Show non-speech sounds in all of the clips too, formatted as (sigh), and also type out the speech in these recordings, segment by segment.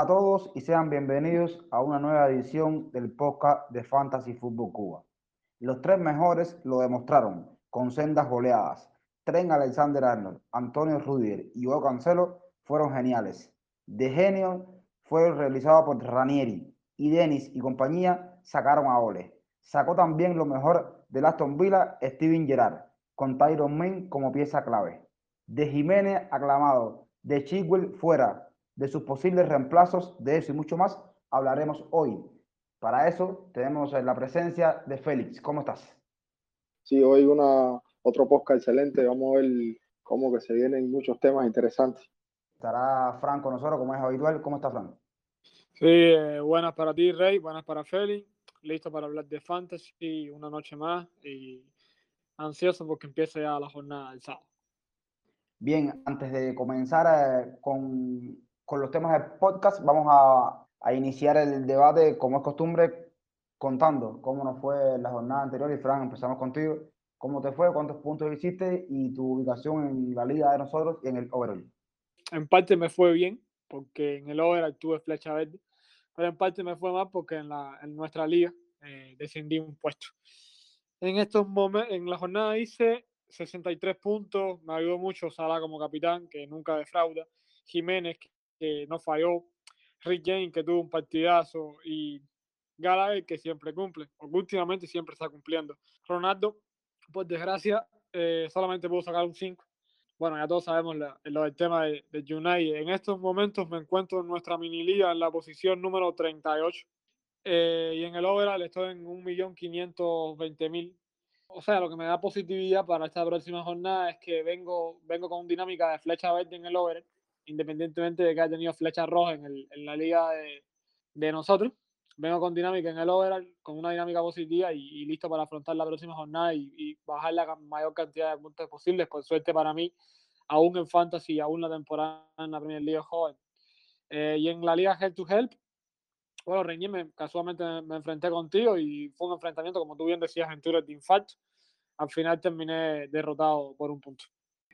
A todos y sean bienvenidos a una nueva edición del podcast de Fantasy Football Cuba. Los tres mejores lo demostraron con sendas goleadas. Tren Alexander Arnold, Antonio Rudier y Hugo Cancelo fueron geniales. De genio fue realizado por Ranieri y Denis y compañía sacaron a Ole. Sacó también lo mejor de Aston Villa Steven Gerrard, con Tyron Main como pieza clave. De Jiménez aclamado, de Chigwell fuera, de sus posibles reemplazos, de eso y mucho más hablaremos hoy. Para eso tenemos la presencia de Félix. ¿Cómo estás? Sí, hoy una, otro podcast excelente. Vamos a ver cómo que se vienen muchos temas interesantes. Estará Fran con nosotros, como es habitual. ¿Cómo está Fran? Sí, eh, buenas para ti, Rey. Buenas para Félix. Listo para hablar de Fantasy una noche más y ansioso porque empiece ya la jornada del sábado. Bien, antes de comenzar eh, con, con, los temas del podcast, vamos a, a, iniciar el debate, como es costumbre, contando cómo nos fue la jornada anterior. Y Fran, empezamos contigo. ¿Cómo te fue? ¿Cuántos puntos hiciste? Y tu ubicación en la liga de nosotros y en el overall. En parte me fue bien, porque en el overall tuve flecha verde, pero en parte me fue mal porque en, la, en nuestra liga eh, descendí un puesto. En estos en la jornada hice 63 puntos, me ayudó mucho Sala como capitán, que nunca defrauda, Jiménez, que no falló, Rick James, que tuvo un partidazo, y Gallagher, que siempre cumple, porque últimamente siempre está cumpliendo. Ronaldo, por desgracia, eh, solamente pudo sacar un 5. Bueno, ya todos sabemos lo del tema de, de United. En estos momentos me encuentro en nuestra mini liga en la posición número 38. Eh, y en el overall estoy en 1.520.000. O sea, lo que me da positividad para esta próxima jornada es que vengo, vengo con dinámica de flecha verde en el overall, independientemente de que haya tenido flecha roja en, el, la liga de, nosotros. Vengo con dinámica en el overall, con una dinámica positiva y, listo para afrontar la próxima jornada y, bajar la mayor cantidad de puntos posibles. Por suerte para mí, aún en Fantasy, aún la temporada en la Premier League joven. Eh, y en la liga Help to Help, bueno, Reñí, me, casualmente me, enfrenté contigo y fue un enfrentamiento, como tú bien decías, en Tours de infarto. Al final terminé derrotado por un punto.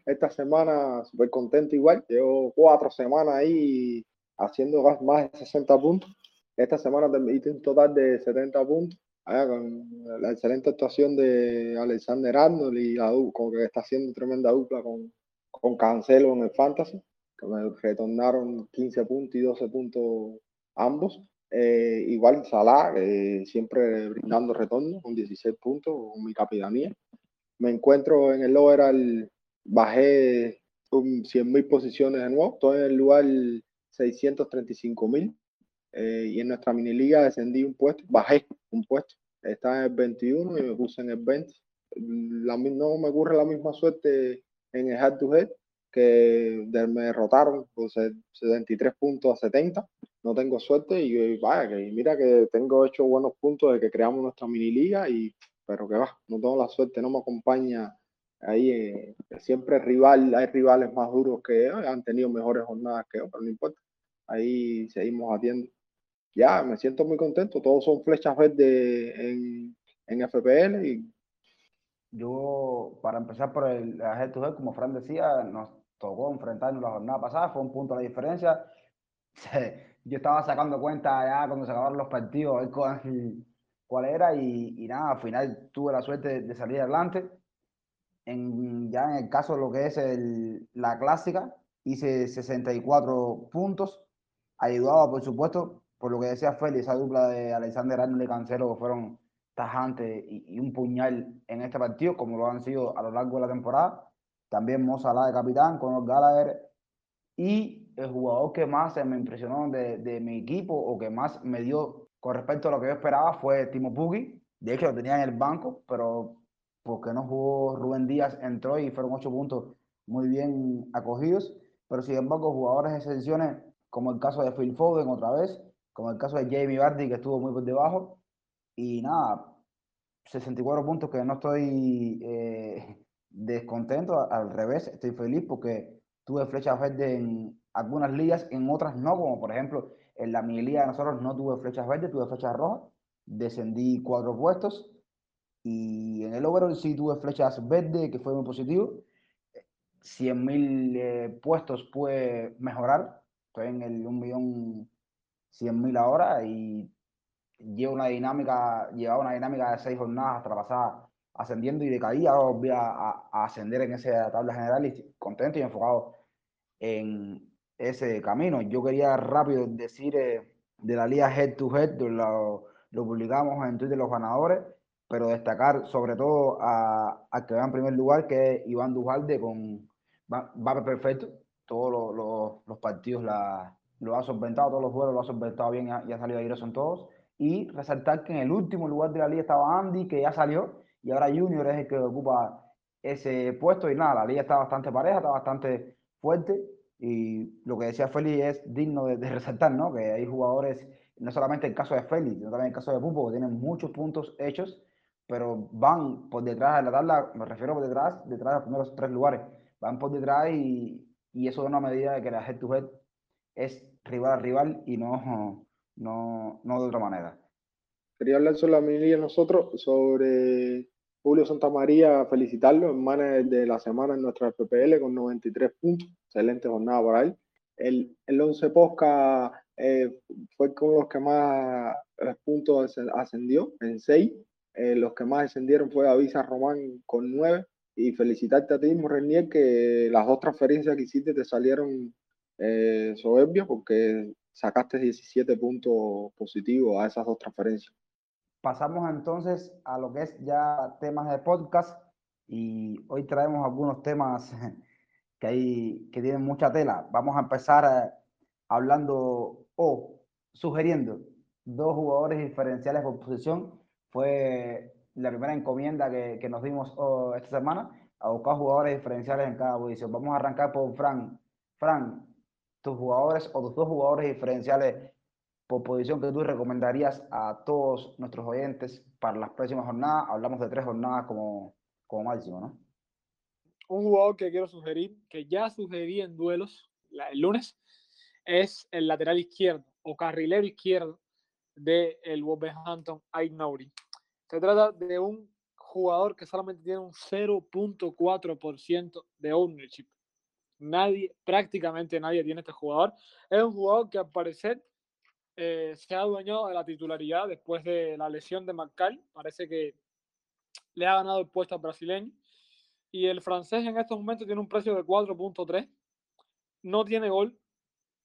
Esta semana súper contento igual. Llevo cuatro semanas ahí haciendo más de 60 puntos. Esta semana hice un total de 70 puntos. Allá con la excelente actuación de Alexander Arnold y la como que está haciendo tremenda dupla con, con Cancelo en el Fantasy, que me retornaron 15 puntos y 12 puntos ambos. Eh, igual Salah, eh, siempre brindando retorno con 16 puntos con mi capitanía. Me encuentro en el overall, bajé 100 mil posiciones de nuevo, estoy en el lugar 635 mil. Eh, y en nuestra mini liga descendí un puesto, bajé un puesto, estaba en el 21 y me puse en el 20. La, no me ocurre la misma suerte en el head to head, que me derrotaron por 73 puntos a 70. No tengo suerte y vaya, que mira que tengo hecho buenos puntos de que creamos nuestra mini liga, y, pero que va, no tengo la suerte, no me acompaña ahí. Eh, siempre rival, hay rivales más duros que han tenido mejores jornadas que pero no importa. Ahí seguimos atiendo. Ya, me siento muy contento. Todos son flechas verdes en, en FPL y yo, para empezar por el head head, como Fran decía, nos tocó enfrentarnos la jornada pasada, fue un punto de diferencia. (laughs) Yo estaba sacando cuenta ya cuando se acabaron los partidos, cuál, cuál era, y, y, nada, al final tuve la suerte de salir adelante. En, ya en el caso de lo que es el, la clásica, hice 64 puntos, ayudado por supuesto, por lo que decía Félix, esa dupla de Alexander Arnold y Cancelo que fueron tajantes y, y, un puñal en este partido, como lo han sido a lo largo de la temporada. También Mo Salah de capitán, con los Gallagher. Y el jugador que más me impresionó de, de, mi equipo o que más me dio con respecto a lo que yo esperaba fue Timo Pugui. De hecho, lo tenía en el banco, pero porque no jugó Rubén Díaz, entró y fueron ocho puntos muy bien acogidos. Pero sin embargo, jugadores de excepciones, como el caso de Phil Foden otra vez, como el caso de Jamie Vardy, que estuvo muy por debajo. Y nada, 64 puntos que no estoy eh, descontento, al revés, estoy feliz porque tuve flechas verdes en algunas ligas, en otras no, como por ejemplo en la mi liga de nosotros no tuve flechas verdes, tuve flechas rojas, descendí cuatro puestos y en el overall sí tuve flechas verdes, que fue muy positivo. 100 mil eh, puestos puede mejorar, estoy en el 1 millón 100.000 ahora y lleva una dinámica, llevaba una dinámica de seis jornadas hasta la pasada ascendiendo y de caída, ahora a, a, ascender en esa tabla general y contento y enfocado en ese camino. Yo quería rápido decir eh, de la liga Head to Head, lo, lo publicamos en Twitter los ganadores, pero destacar sobre todo a, a que va en primer lugar, que es Iván Dujalde con va, va perfecto, todos los, los, los partidos la, lo ha solventado, todos los juegos lo ha solventado bien y ha, salido ahí son todos. Y resaltar que en el último lugar de la liga estaba Andy, que ya salió, y ahora Junior es el que ocupa ese puesto. Y nada, la liga está bastante pareja, está bastante fuerte. Y lo que decía Félix es digno de, de resaltar, ¿no? Que hay jugadores, no solamente el caso de Félix, sino también el caso de Pupo, que tienen muchos puntos hechos, pero van por detrás de la tabla, me refiero por detrás, detrás de los primeros tres lugares. Van por detrás y, y eso da una medida de que la head to head es rival a rival y no, no, no de otra manera. Quería hablar sobre la mini nosotros, sobre Julio Santamaría, felicitarlo en manes de la semana en nuestra FPL con 93 puntos, excelente jornada para él. El, el 11 Posca eh, fue con los que más puntos ascendió, en 6. Eh, los que más descendieron fue Avisa Román con 9. Y felicitarte a ti, Morrenier, que las dos transferencias que hiciste te salieron eh, soberbia porque sacaste 17 puntos positivos a esas dos transferencias. Pasamos entonces a lo que es ya temas de podcast y hoy traemos algunos temas (laughs) que, hay, que tienen mucha tela. Vamos a empezar eh, hablando o sugiriendo dos jugadores diferenciales por posición. Fue la primera encomienda que, que nos dimos oh, esta semana a buscar jugadores diferenciales en cada posición. Vamos a arrancar por Fran. Fran, tus jugadores o tus dos jugadores diferenciales por posición que tú recomendarías a todos nuestros oyentes para las próximas jornadas? Hablamos de tres jornadas como, como máximo, ¿no? Un jugador que quiero sugerir, que ya sugerí en duelos el lunes, es el lateral izquierdo o carrilero izquierdo del de Wolverhampton, Aignauri. Se trata de un jugador que solamente tiene un 0.4% de ownership nadie, prácticamente nadie tiene este jugador. Es un jugador que al parecer eh, se ha adueñado de la titularidad después de la lesión de Macal. Parece que le ha ganado el puesto al brasileño. Y el francés en estos momentos tiene un precio de 4.3. No tiene gol,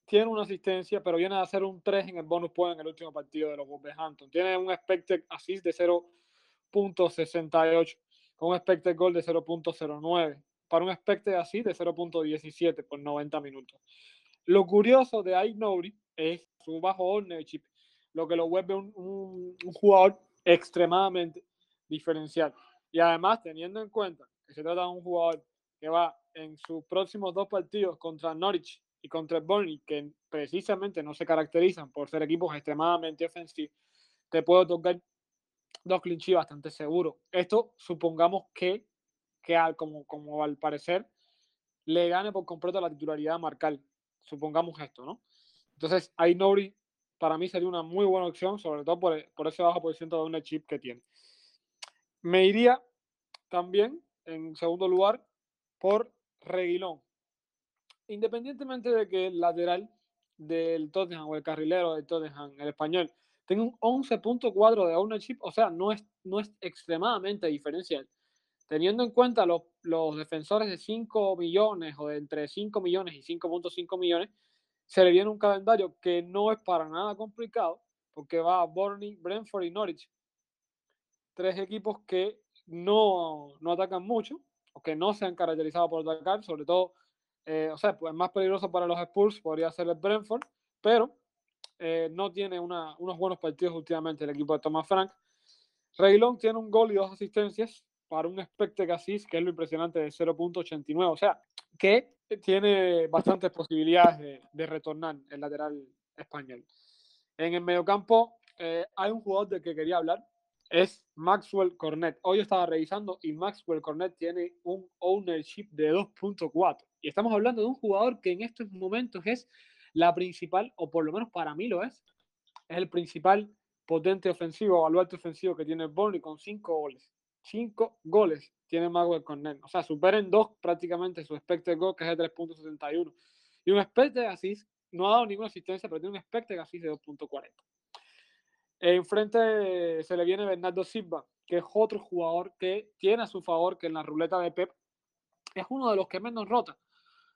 tiene una asistencia, pero viene a hacer un 3 en el bonus point en el último partido de los Wolverhampton. Tiene un expected assist de 0.68, con un expected goal de 0.09 para un expected así de 0.17 por 90 minutos. Lo curioso de Aignouri es su bajo ownership, lo que lo vuelve un, jugador extremadamente diferencial. Y además, teniendo en cuenta que se trata de un jugador que va en sus próximos dos partidos contra Norwich y contra Burnley, que precisamente no se caracterizan por ser equipos extremadamente ofensivos, te puedo tocar dos clinches bastante seguros. Esto supongamos que que al, como, como al parecer le gane por completo la titularidad a Marcal. Supongamos esto, ¿no? Entonces, Ainori para mí sería una muy buena opción, sobre todo por, por ese bajo por ciento de una chip que tiene. Me iría también, en segundo lugar, por Reguilón. Independientemente de que el lateral del Tottenham o el carrilero del Tottenham, el español, tenga un 11.4 de ownership, o sea, no es, no es extremadamente diferencial teniendo en cuenta los, los defensores de 5 millones o de entre 5 millones y 5.5 millones, se le viene un calendario que no es para nada complicado, porque va a Burnley, Brentford y Norwich. Tres equipos que no, no atacan mucho, o que no se han caracterizado por atacar, sobre todo, eh, o sea, pues más peligroso para los Spurs podría ser el Brentford, pero eh, no tiene una, unos buenos partidos últimamente el equipo de Thomas Frank. Reilón tiene un gol y dos asistencias, para un expected assist, que es lo impresionante de 0.89. O sea, que tiene bastantes posibilidades de, retornar el lateral español. En el mediocampo eh, hay un jugador del que quería hablar, es Maxwell Cornet. Hoy estaba revisando y Maxwell Cornet tiene un ownership de 2.4. Y estamos hablando de un jugador que en estos momentos es la principal, o por lo menos para mí lo es, es el principal potente ofensivo, baluarte ofensivo que tiene Burnley con 5 goles. 5 goles tiene Maxwell Cornet. O sea, superen dos prácticamente su expected goal, que es de 3.71. Y un expected assist no ha dado ninguna asistencia, pero tiene un expected así de 2.40. Enfrente se le viene Bernardo Silva, que es otro jugador que tiene a su favor que en la ruleta de Pep es uno de los que menos rota,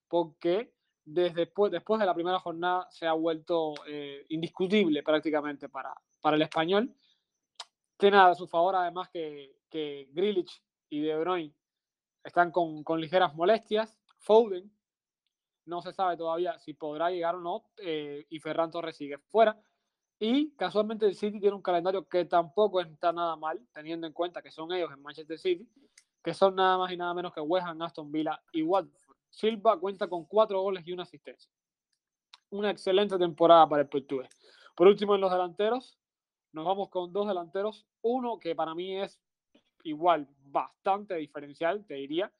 porque desde después, de la primera jornada se ha vuelto eh, indiscutible prácticamente para, para el español. Tiene a su favor además que, que Grilich y De Bruyne están con, con, ligeras molestias. Foden no se sabe todavía si podrá llegar o no eh, y Ferran Torres sigue fuera. Y casualmente el City tiene un calendario que tampoco está nada mal, teniendo en cuenta que son ellos en Manchester City, que son nada más y nada menos que West Ham, Aston Villa y Watford. Silva cuenta con cuatro goles y una asistencia. Una excelente temporada para el portugués. Por último, en los delanteros, nos vamos con dos delanteros. Uno que para mí es igual bastante diferencial, te diría,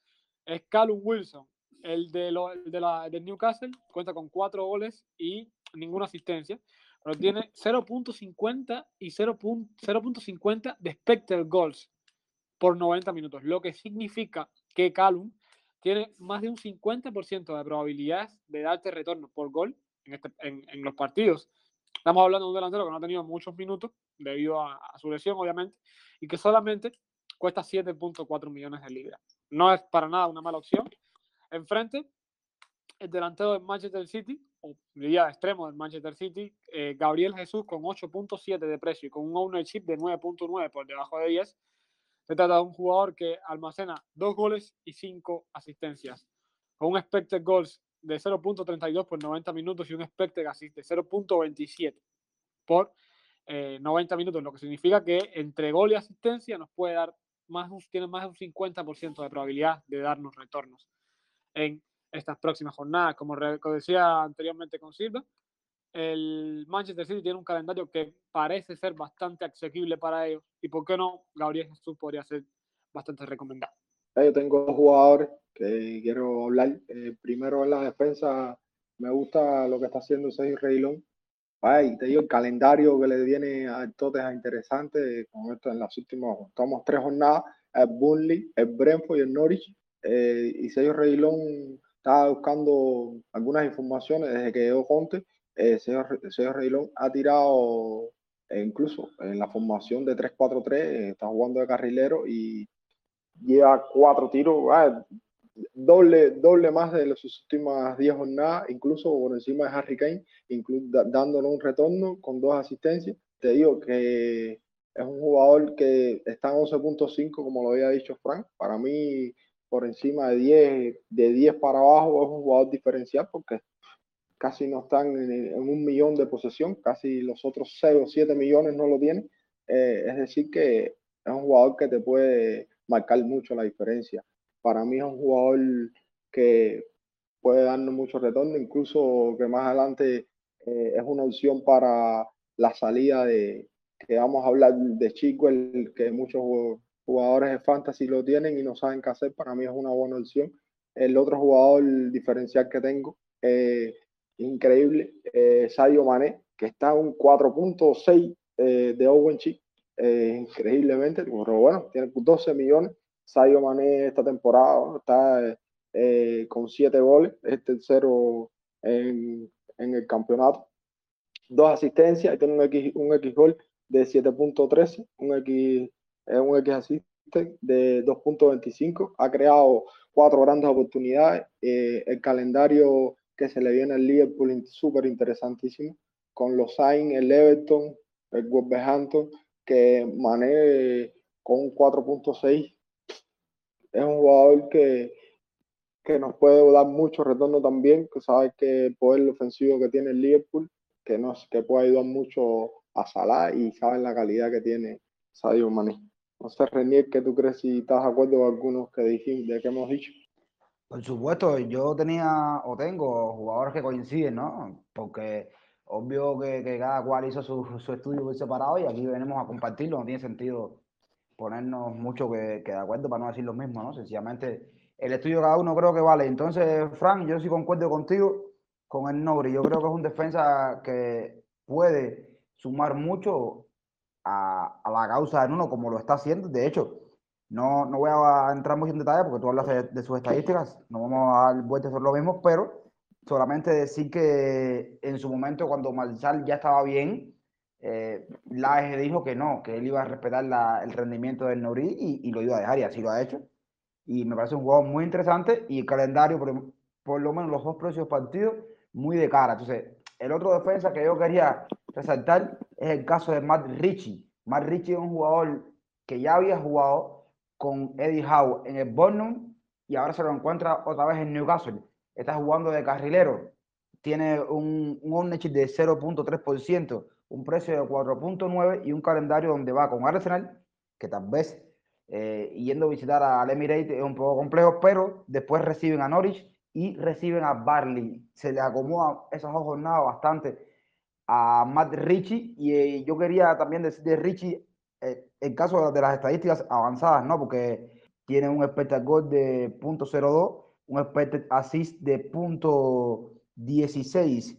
es Callum Wilson, el de, lo, el de la, del Newcastle, cuenta con cuatro goles y ninguna asistencia pero tiene 0.50 y 0.50 de expected goals por 90 minutos, lo que significa que Calum tiene más de un 50% de probabilidades de darte retorno por gol en, este, en, en, los partidos. Estamos hablando de un delantero que no ha tenido muchos minutos debido a, a su lesión, obviamente, y que solamente cuesta 7.4 millones de libras. No es para nada una mala opción. Enfrente, el delantero de Manchester City, o diría extremo del Manchester City, eh, Gabriel Jesús con 8.7 de precio y con un ownership de 9.9 por debajo de 10. Se trata de un jugador que almacena dos goles y cinco asistencias, con un expected goals de 0.32 por 90 minutos y un expected assist de 0.27 por eh, 90 minutos, lo que significa que entre gol y asistencia nos puede dar más, tiene más de un 50% de probabilidad de darnos retornos en estas próximas jornadas. Como decía anteriormente con Silva, el Manchester City tiene un calendario que parece ser bastante asequible para ellos. Y por qué no, Gabriel Jesús podría ser bastante recomendado. Yo tengo dos jugadores que quiero hablar. Eh, primero en la defensa, me gusta lo que está haciendo Sergio Reilón. Ay, te digo, el calendario que le viene a Tottenham interesante con esto en las últimas, estamos tres jornadas, el Burnley, el Brentford y el Norwich. Eh, y Sergio Reilón estaba buscando algunas informaciones desde que llegó Conte. Eh, señor, señor Reilón ha tirado eh, incluso en la formación de 3-4-3, eh, está jugando de carrilero y lleva cuatro tiros, ah, doble, doble más de sus últimas 10 jornadas, incluso por encima de Harry Kane, incluso dándole un retorno con dos asistencias. Te digo que es un jugador que está en 11.5, como lo había dicho Frank. Para mí, por encima de 10, de 10 para abajo es un jugador diferencial porque casi no están en, un millón de posesión, casi los otros 6 o 7 millones no lo tienen. Eh, es decir, que es un jugador que te puede marcar mucho la diferencia. Para mí es un jugador que puede darnos mucho retorno, incluso que más adelante eh, es una opción para la salida de, que vamos a hablar de Chico, el que muchos jugadores de fantasy lo tienen y no saben qué hacer, para mí es una buena opción. El otro jugador diferencial que tengo, eh, increíble, eh, Sadio Mané, que está en un 4.6 eh, de Owen Chi, eh, increíblemente, pero bueno, tiene 12 millones. Sadio Mané esta temporada está eh, con 7 goles, es tercero en, en, el campeonato. Dos asistencias, y tiene un X, un X gol de 7.13, un X un X asiste de 2.25, ha creado cuatro grandes oportunidades, el calendario que se le viene al Liverpool súper interesantísimo, con los Sainz, el Everton, el Wolverhampton, que maneja con un 4.6, es un jugador que, que nos puede dar mucho retorno también, que sabe que el poder ofensivo que tiene el Liverpool, que, nos, que puede ayudar mucho a Salah y saben la calidad que tiene Sadio Mané. No sé, Renier, ¿qué tú crees si estás de acuerdo con algunos que dijimos, de que hemos dicho? Por supuesto, yo tenía o tengo jugadores que coinciden, ¿no? Porque obvio que, cada cual hizo su, estudio muy separado y aquí venimos a compartirlo, no tiene sentido ponernos mucho que, de acuerdo para no decir lo mismo, ¿no? Sencillamente el estudio de cada uno creo que vale. Entonces, Frank, yo sí concuerdo contigo con el Nobri. Yo creo que es un defensa que puede sumar mucho a, la causa de Nuno como lo está haciendo. De hecho, no, no voy a entrar mucho en detalle porque tú hablas de, de sus estadísticas, no vamos a dar vueltas sobre lo mismo, pero solamente decir que en su momento cuando Marshall ya estaba bien, eh, Laje dijo que no, que él iba a respetar la, el rendimiento del Nori y, y, lo iba a dejar y así lo ha hecho. Y me parece un juego muy interesante y el calendario, por, por lo menos los dos próximos partidos, muy de cara. Entonces, el otro defensa que yo quería resaltar es el caso de Matt Ritchie. Matt Ritchie es un jugador que ya había jugado con Eddie Howe en el Burnham y ahora se lo encuentra otra vez en Newcastle. Está jugando de carrilero. Tiene un, un ownership de 0.3%, un precio de 4.9 y un calendario donde va con Arsenal, que tal vez eh, yendo a visitar al Emirates es un poco complejo, pero después reciben a Norwich y reciben a Barley. Se le acomoda esas dos jornadas bastante a Matt Ritchie y eh, yo quería también decir de Richie eh, el caso de las estadísticas avanzadas, ¿no? Porque tiene un expected goal de .02, un expected assist de .16,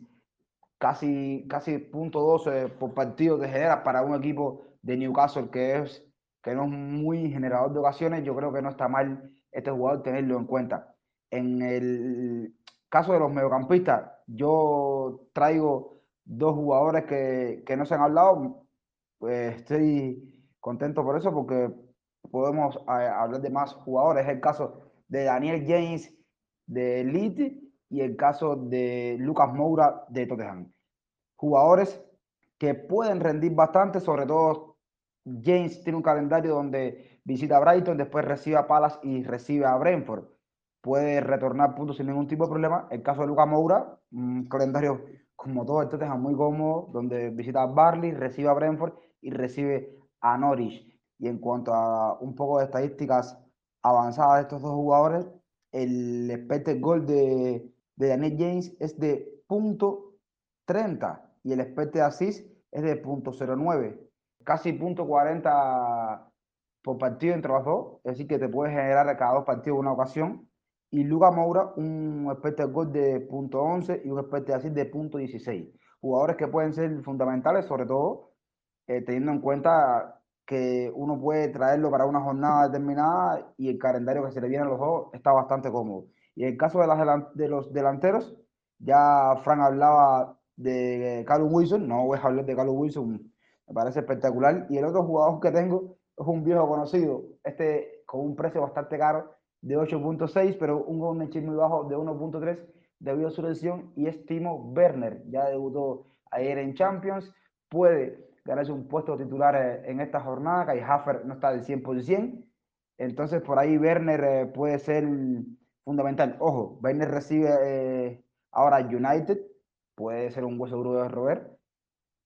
casi, casi .12 por partido de genera para un equipo de Newcastle que es que no es muy generador de ocasiones, yo creo que no está mal este jugador tenerlo en cuenta. En el caso de los mediocampistas, yo traigo dos jugadores que, que no se han hablado, pues estoy contento por eso porque podemos eh, hablar de más jugadores. Es el caso de Daniel James de Leeds y el caso de Lucas Moura de Tottenham. Jugadores que pueden rendir bastante, sobre todo James tiene un calendario donde visita a Brighton, después recibe a Palace y recibe a Brentford. Puede retornar puntos sin ningún tipo de problema. El caso de Lucas Moura, un calendario como todo el Tottenham muy cómodo, donde visita a Barley, recibe a Brentford y recibe a Norwich. Y en cuanto a un poco de estadísticas avanzadas de estos dos jugadores, el expected goal de, de Daniel James es de punto .30 y el expected assist es de punto .09. Casi punto .40 por partido entre los dos, es decir, que te puedes generar cada dos partidos una ocasión. Y Luca Moura, un expected goal de punto .11 y un expected assist de punto .16. Jugadores que pueden ser fundamentales, sobre todo eh, teniendo en cuenta que uno puede traerlo para una jornada determinada y el calendario que se le viene a los dos está bastante cómodo. Y en el caso de, las de los delanteros, ya Frank hablaba de Carlos Wilson, no voy a hablar de Carlos Wilson, me parece espectacular. Y el otro jugador que tengo es un viejo conocido, este con un precio bastante caro de 8.6, pero un ownership muy bajo de 1.3 debido a su lesión, y es Timo Werner. Ya debutó ayer en Champions, puede ganarse un puesto titular eh, en esta jornada, que Hafer no está del 100%, entonces por ahí Werner eh, puede ser fundamental. Ojo, Werner recibe eh, ahora United, puede ser un hueso duro de roer,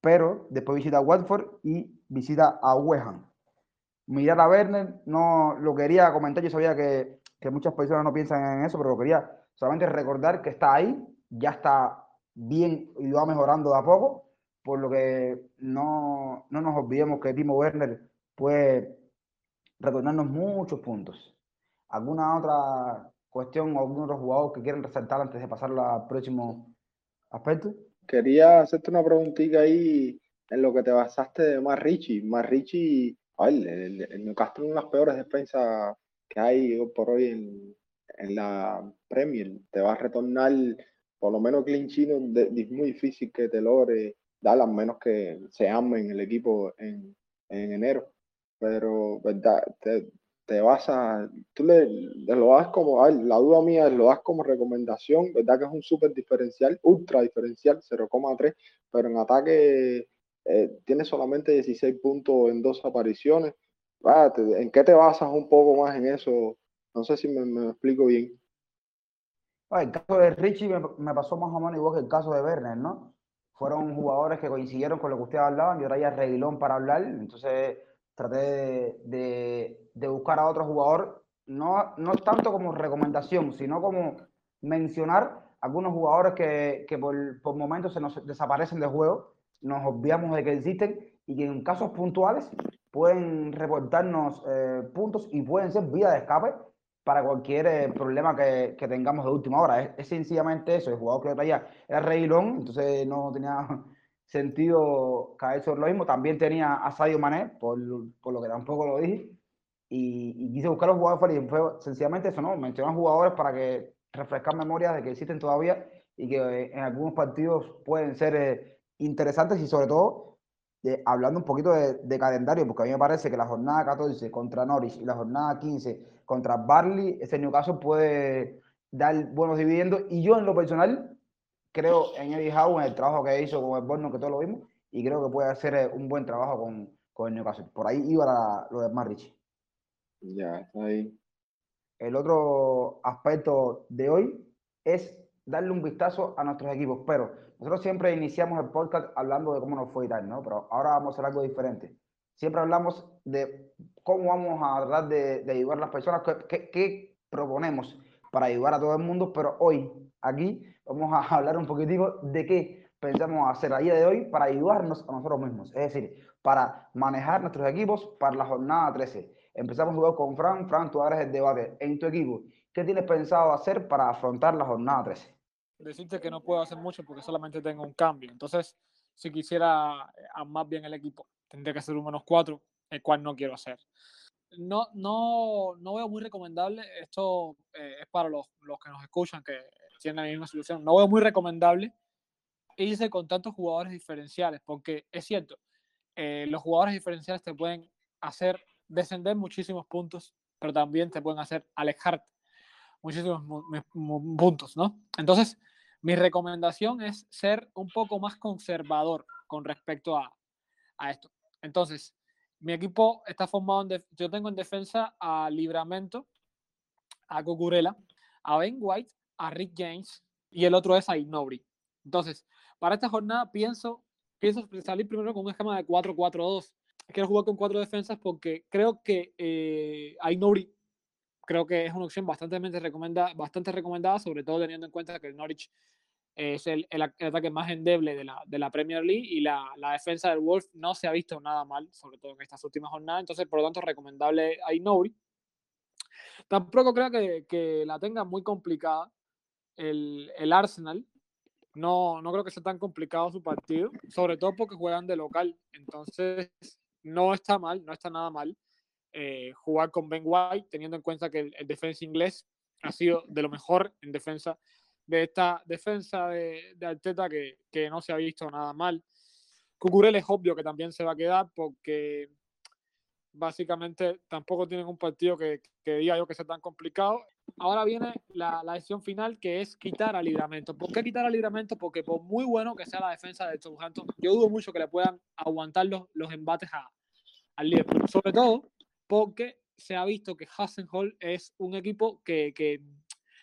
pero después visita a Watford y visita a West Mirar a Werner, no lo quería comentar, yo sabía que, que muchas personas no piensan en eso, pero lo quería solamente recordar que está ahí, ya está bien y va mejorando de a poco por lo que no, no nos olvidemos que Timo Werner puede retornarnos muchos puntos. ¿Alguna otra cuestión o algún otro jugador que quieran resaltar antes de pasar al próximo aspecto? Quería hacerte una preguntita ahí en lo que te basaste de Mar Richie. Mar Richie, el, el, el Newcastle es una de las peores defensas que hay por hoy en, en la Premier. Te va a retornar por lo menos clean chino, es muy difícil que te logre dar, al menos que se amen el equipo en, en enero. Pero, ¿verdad? Te, te vas a, tú le, lo das como, la duda mía es, lo das como recomendación, ¿verdad? Que es un súper diferencial, ultra diferencial, 0,3, pero en ataque eh, tiene solamente 16 puntos en dos apariciones. Ah, ¿En qué te basas un poco más en eso? No sé si me, explico bien. El caso de Richie me, me, pasó más o menos igual que el caso de Werner, ¿no? Fueron jugadores que coincidieron con lo que ustedes hablaban. Yo traía Reguilón para hablar, entonces traté de, buscar a otro jugador, no, no tanto como recomendación, sino como mencionar algunos jugadores que, que por, por, momentos se nos desaparecen del juego, nos olvidamos de que existen y que en casos puntuales pueden reportarnos eh, puntos y pueden ser vía de escape para cualquier eh, problema que, que, tengamos de última hora. Es, es, sencillamente eso, el jugador que traía era Reguilón, entonces no tenía (laughs) sentido caer sobre lo mismo. También tenía a Sadio Mané, por, por lo que tampoco lo dije, y, y quise buscar los jugadores y fue sencillamente eso, ¿no? Mencionar jugadores para que refrescar memorias de que existen todavía y que eh, en algunos partidos pueden ser eh, interesantes y sobre todo hablando un poquito de, calendario, porque a mí me parece que la jornada 14 contra Norwich y la jornada 15 contra Barley, ese Newcastle puede dar buenos dividendos y yo en lo personal creo en Eddie Howe, en el trabajo que hizo con el Borno, que todos lo vimos, y creo que puede hacer un buen trabajo con, con el Newcastle. Por ahí iba lo de Marrich. Ya, está ahí. El otro aspecto de hoy es darle un vistazo a nuestros equipos, pero nosotros siempre iniciamos el podcast hablando de cómo nos fue y tal, ¿no? Pero ahora vamos a hacer algo diferente. Siempre hablamos de cómo vamos a tratar de, ayudar a las personas, qué, proponemos para ayudar a todo el mundo, pero hoy aquí vamos a (laughs) hablar un poquitico de qué pensamos hacer a día de hoy para ayudarnos a nosotros mismos, es decir, para manejar nuestros equipos para la jornada 13. Empezamos a jugar con Fran. Fran, tú eres el debate en tu equipo. ¿Qué tienes pensado hacer para afrontar la jornada 13? Decirte que no puedo hacer mucho porque solamente tengo un cambio. Entonces, si quisiera eh, más bien el equipo, tendría que hacer un menos cuatro, el cual no quiero hacer. No, no, no veo muy recomendable, esto eh, es para los, los, que nos escuchan, que tienen la misma solución, no veo muy recomendable irse con tantos jugadores diferenciales, porque es cierto, eh, los jugadores diferenciales te pueden hacer descender muchísimos puntos, pero también te pueden hacer alejarte muchísimos puntos, ¿no? Entonces, mi recomendación es ser un poco más conservador con respecto a, a esto. Entonces, mi equipo está formado en, yo tengo en defensa a Libramento, a Cucurella, a Ben White, a Rick James y el otro es a. Entonces, para esta jornada pienso, pienso salir primero con un esquema de 4-4-2. Quiero jugar con cuatro defensas porque creo que eh, creo que es una opción bastante recomendada, bastante recomendada, sobre todo teniendo en cuenta que el Norwich es el, el, ataque más endeble de la, de la Premier League y la, la, defensa del Wolf no se ha visto nada mal, sobre todo en estas últimas jornadas, entonces por lo tanto recomendable a Inouri. Tampoco creo que, que, la tenga muy complicada el, el Arsenal, no, no creo que sea tan complicado su partido, sobre todo porque juegan de local, entonces no está mal, no está nada mal. Eh, jugar con Ben White, teniendo en cuenta que el, defensa inglés ha sido de lo mejor en defensa de esta defensa de, de Arteta que, que, no se ha visto nada mal. Cucurel es obvio que también se va a quedar porque básicamente tampoco tienen un partido que, que diga yo que sea tan complicado. Ahora viene la, la, decisión final que es quitar al libramento. ¿Por qué quitar al libramento? Porque por muy bueno que sea la defensa de Southampton, yo dudo mucho que le puedan aguantar los, los embates a, al Liverpool. Sobre todo porque se ha visto que Hassenhall es un equipo que, que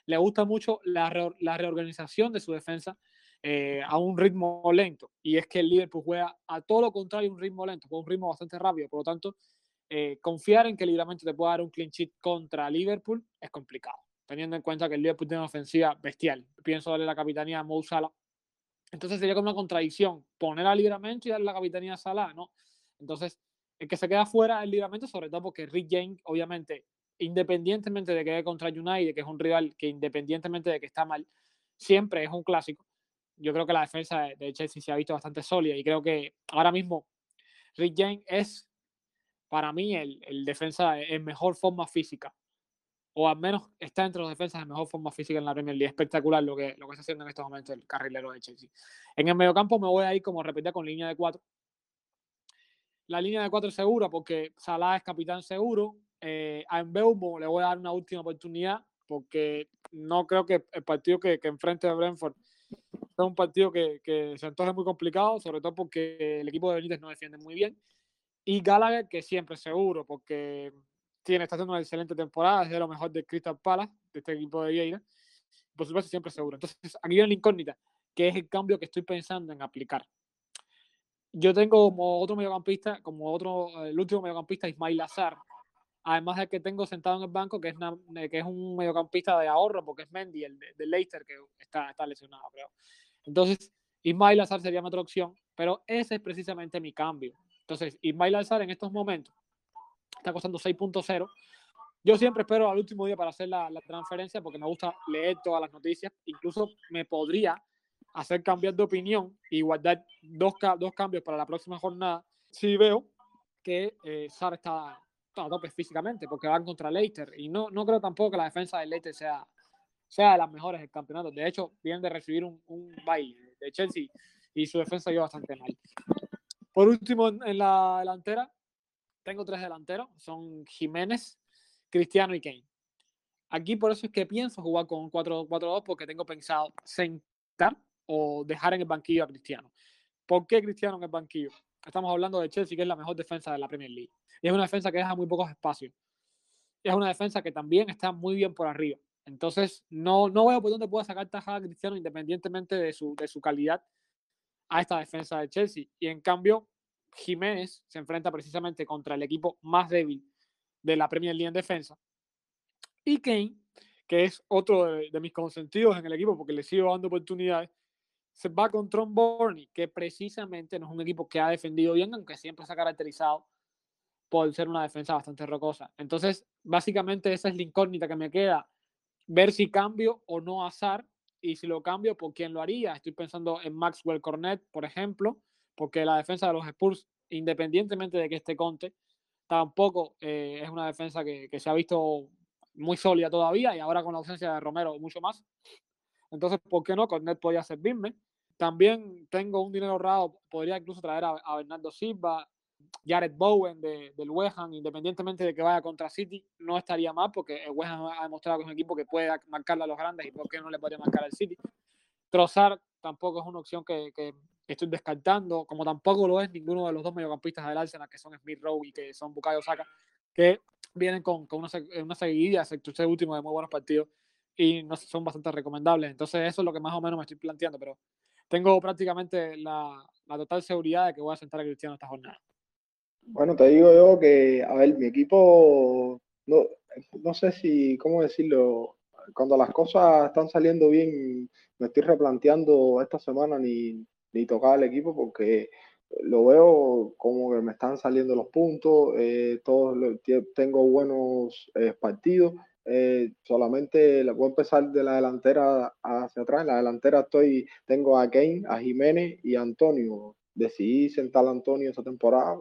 le gusta mucho la, la reorganización de su defensa eh, a un ritmo lento. Y es que el Liverpool juega a todo lo contrario, un ritmo lento, con un ritmo bastante rápido. Por lo tanto, eh, confiar en que el te pueda dar un clean sheet contra Liverpool es complicado, teniendo en cuenta que el Liverpool tiene una ofensiva bestial. Pienso darle la capitanía a Mo Salah. Entonces sería como una contradicción poner al Libramento y darle la capitanía a Salah, ¿no? Entonces, el que se queda fuera el libramento, sobre todo porque Rick James, obviamente, independientemente de que vaya contra United, que es un rival que independientemente de que está mal, siempre es un clásico. Yo creo que la defensa de Chelsea se ha visto bastante sólida y creo que ahora mismo Rick James es, para mí, el, el defensa en mejor forma física. O al menos está entre los defensas en mejor forma física en la Premier League. Espectacular lo que, lo que está haciendo en estos momentos el carrilero de Chelsea. En el mediocampo me voy a ir, como repetía, con línea de cuatro la línea de cuatro segura porque Salah es capitán seguro. Eh, a Mbeumo le voy a dar una última oportunidad porque no creo que el partido que, que enfrente a Brentford sea un partido que, que, se antoje muy complicado, sobre todo porque el equipo de Benítez no defiende muy bien. Y Gallagher, que siempre es seguro, porque tiene, está haciendo una excelente temporada, es de lo mejor de Crystal Palace, de este equipo de Vieira. Por supuesto, siempre seguro. Entonces, aquí viene la incógnita, que es el cambio que estoy pensando en aplicar. Yo tengo como otro mediocampista, como otro, el último mediocampista, Ismail Azar. Además de que tengo sentado en el banco, que es, que es un mediocampista de ahorro, porque es Mendy, el de, Leicester, que está, está lesionado, creo. Entonces, Ismail Azar sería mi otra opción, pero ese es precisamente mi cambio. Entonces, Ismail Azar en estos momentos está costando 6.0. Yo siempre espero al último día para hacer la, la, transferencia porque me gusta leer todas las noticias. Incluso me podría hacer cambiar de opinión y guardar dos, dos cambios para la próxima jornada, si veo que eh, Sar está, a tope físicamente, porque van contra Leicester. Y no, no creo tampoco que la defensa de Leicester sea sea de las mejores del campeonato. De hecho, vienen de recibir un, un baile de Chelsea y su defensa iba bastante mal. Por último, en la delantera, tengo tres delanteros, son Jiménez, Cristiano y Kane. Aquí por eso es que pienso jugar con un 4-4-2 porque tengo pensado sentar o dejar en el banquillo a Cristiano. ¿Por qué Cristiano en el banquillo? Estamos hablando de Chelsea, que es la mejor defensa de la Premier League. Y es una defensa que deja muy pocos espacios. Es una defensa que también está muy bien por arriba. Entonces, no, no veo por dónde pueda sacar tajada Cristiano independientemente de su, de su calidad a esta defensa de Chelsea. Y en cambio, Jiménez se enfrenta precisamente contra el equipo más débil de la Premier League en defensa. Y Kane, que es otro de, mis consentidos en el equipo porque le sigo dando oportunidades, se va con Tromborni, que precisamente no es un equipo que ha defendido bien, aunque siempre se ha caracterizado por ser una defensa bastante rocosa. Entonces, básicamente esa es la incógnita que me queda, ver si cambio o no azar, y si lo cambio, ¿por quién lo haría? Estoy pensando en Maxwell Cornet, por ejemplo, porque la defensa de los Spurs, independientemente de que esté Conte, tampoco eh, es una defensa que, que, se ha visto muy sólida todavía y ahora con la ausencia de Romero mucho más. Entonces, ¿por qué no? Cornet podría servirme. También tengo un dinero ahorrado, podría incluso traer a, Bernardo Silva, Jared Bowen de, del West Ham, independientemente de que vaya contra City, no estaría mal porque el West Ham ha demostrado que es un equipo que puede marcarle a los grandes y por qué no le podría marcar al City. Trozar tampoco es una opción que, que, estoy descartando, como tampoco lo es ninguno de los dos mediocampistas del Arsenal, que son Smith Rowe y que son Bukayo Saka, que vienen con, con una, una seguidilla, este último, de muy buenos partidos y no son bastante recomendables. Entonces, eso es lo que más o menos me estoy planteando, pero tengo prácticamente la, total seguridad de que voy a sentar a Cristiano esta jornada. Bueno, te digo yo que, a ver, mi equipo, no, no sé si, ¿cómo decirlo? Cuando las cosas están saliendo bien, me estoy replanteando esta semana ni, ni tocar el equipo porque lo veo como que me están saliendo los puntos, eh, todos tengo buenos eh, partidos, eh, solamente voy a empezar de la delantera hacia atrás. En la delantera estoy, tengo a Kane, a Jiménez y a Antonio. Decidí sentar a Antonio esta temporada,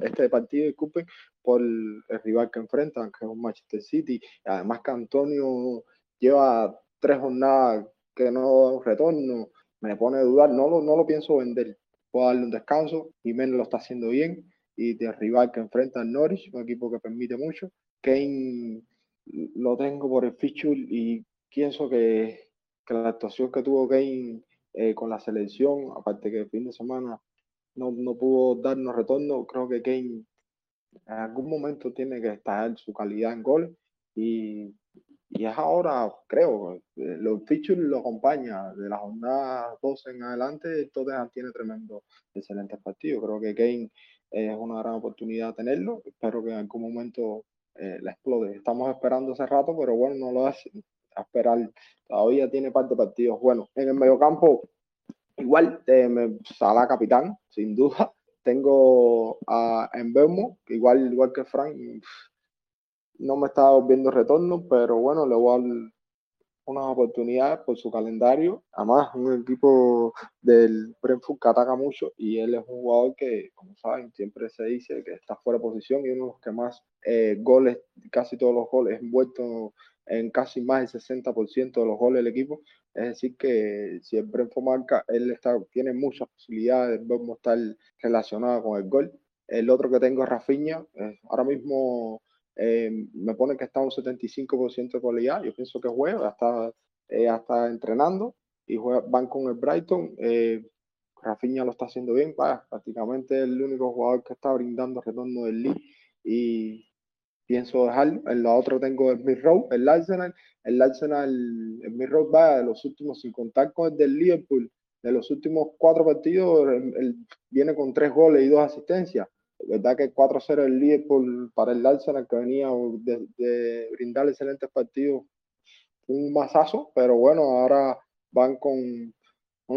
este partido, disculpen, por el rival que enfrentan, que es un Manchester City. Además que Antonio lleva tres jornadas que no retorno, me pone a dudar, no lo, no lo pienso vender puedo darle un descanso. Jiménez lo está haciendo bien y de rival que enfrenta al Norwich, un equipo que permite mucho. Kane lo tengo por el feature y pienso que, que la actuación que tuvo Kane eh, con la selección, aparte que el fin de semana no, no pudo darnos retorno, creo que Kane en algún momento tiene que estar su calidad en gol y y es ahora, creo, eh, los features lo acompaña. De la jornada 12 en adelante, Tottenham tiene tremendo, excelentes partidos. Creo que Kane es una gran oportunidad tenerlo. Espero que en algún momento eh, la explote. Estamos esperando hace rato, pero bueno, no lo hace. A esperar. Todavía tiene parte de partidos. Bueno, en el mediocampo, igual, eh, me, Sala capitán, sin duda. (laughs) Tengo a Envermo, igual, igual que Frank, no me está viendo retorno, pero bueno, le voy a unas oportunidades por su calendario. Además, un equipo del Brentford que ataca mucho y él es un jugador que, como saben, siempre se dice que está fuera de posición y uno de los que más eh, goles, casi todos los goles, envuelto en casi más del 60% de los goles del equipo. Es decir, que si el Brentford marca, él está, tiene muchas posibilidades de estar relacionado con el gol. El otro que tengo es Rafinha. ahora mismo eh, me pone que está un 75% de calidad. Yo pienso que juega, está, eh, está entrenando y juega, van con el Brighton. Eh, Rafinha lo está haciendo bien, vaya, prácticamente el único jugador que está brindando retorno del League y pienso dejarlo. En la otra tengo el Rowe, el Arsenal. El Arsenal, el Rowe va de los últimos, sin contar con el del Liverpool, de los últimos cuatro partidos, viene con tres goles y dos asistencias verdad que 4-0 el Liverpool para el Arsenal, que venía de, de, brindar excelentes partidos, un masazo, pero bueno, ahora van con uno